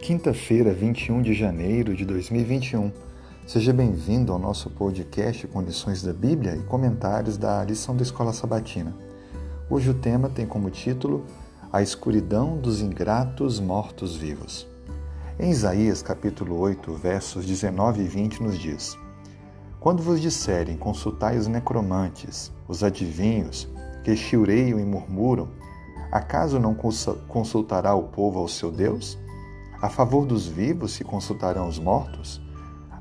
Quinta-feira, 21 de janeiro de 2021. Seja bem-vindo ao nosso podcast com lições da Bíblia e comentários da lição da Escola Sabatina. Hoje o tema tem como título A escuridão dos ingratos mortos-vivos. Em Isaías capítulo 8, versos 19 e 20 nos diz: Quando vos disserem consultai os necromantes, os adivinhos, que chiureiam e murmuram, acaso não consultará o povo ao seu Deus? A favor dos vivos se consultarão os mortos?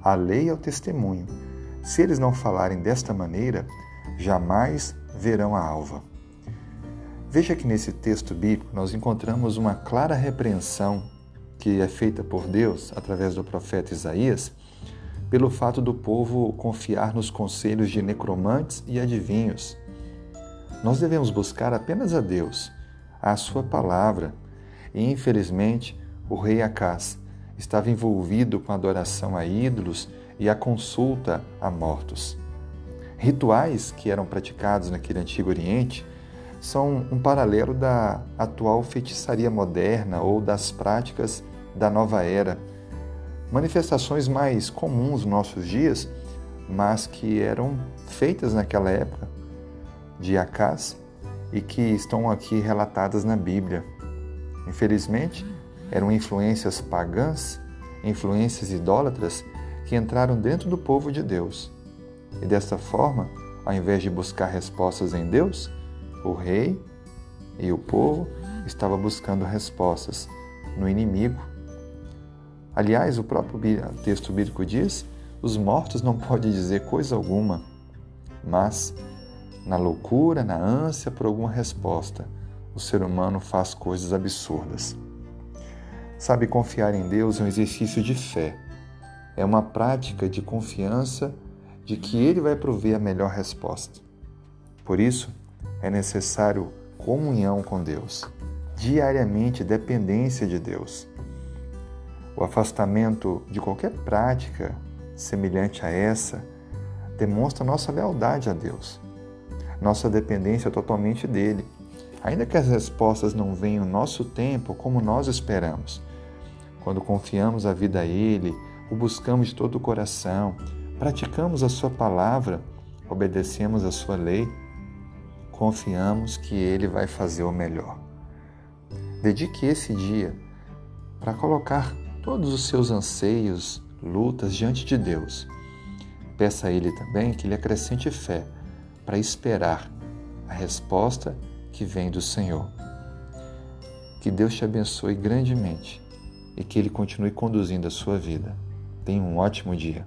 A lei é o testemunho. Se eles não falarem desta maneira, jamais verão a alva. Veja que nesse texto bíblico nós encontramos uma clara repreensão que é feita por Deus através do profeta Isaías pelo fato do povo confiar nos conselhos de necromantes e adivinhos. Nós devemos buscar apenas a Deus, a sua palavra, e infelizmente o rei Acás estava envolvido com a adoração a ídolos e a consulta a mortos. Rituais que eram praticados naquele antigo Oriente são um paralelo da atual feitiçaria moderna ou das práticas da nova era. Manifestações mais comuns nos nossos dias, mas que eram feitas naquela época de Acás e que estão aqui relatadas na Bíblia. Infelizmente, eram influências pagãs, influências idólatras que entraram dentro do povo de Deus. E desta forma, ao invés de buscar respostas em Deus, o rei e o povo estavam buscando respostas no inimigo. Aliás, o próprio texto bíblico diz: os mortos não podem dizer coisa alguma, mas na loucura, na ânsia por alguma resposta, o ser humano faz coisas absurdas. Sabe, confiar em Deus é um exercício de fé. É uma prática de confiança de que Ele vai prover a melhor resposta. Por isso, é necessário comunhão com Deus, diariamente dependência de Deus. O afastamento de qualquer prática semelhante a essa demonstra nossa lealdade a Deus, nossa dependência totalmente dele. Ainda que as respostas não venham no nosso tempo como nós esperamos, quando confiamos a vida a Ele, o buscamos de todo o coração, praticamos a Sua palavra, obedecemos a Sua lei, confiamos que Ele vai fazer o melhor. Dedique esse dia para colocar todos os seus anseios, lutas diante de Deus. Peça a Ele também que lhe acrescente fé para esperar a resposta que vem do Senhor. Que Deus te abençoe grandemente e que Ele continue conduzindo a sua vida. Tenha um ótimo dia.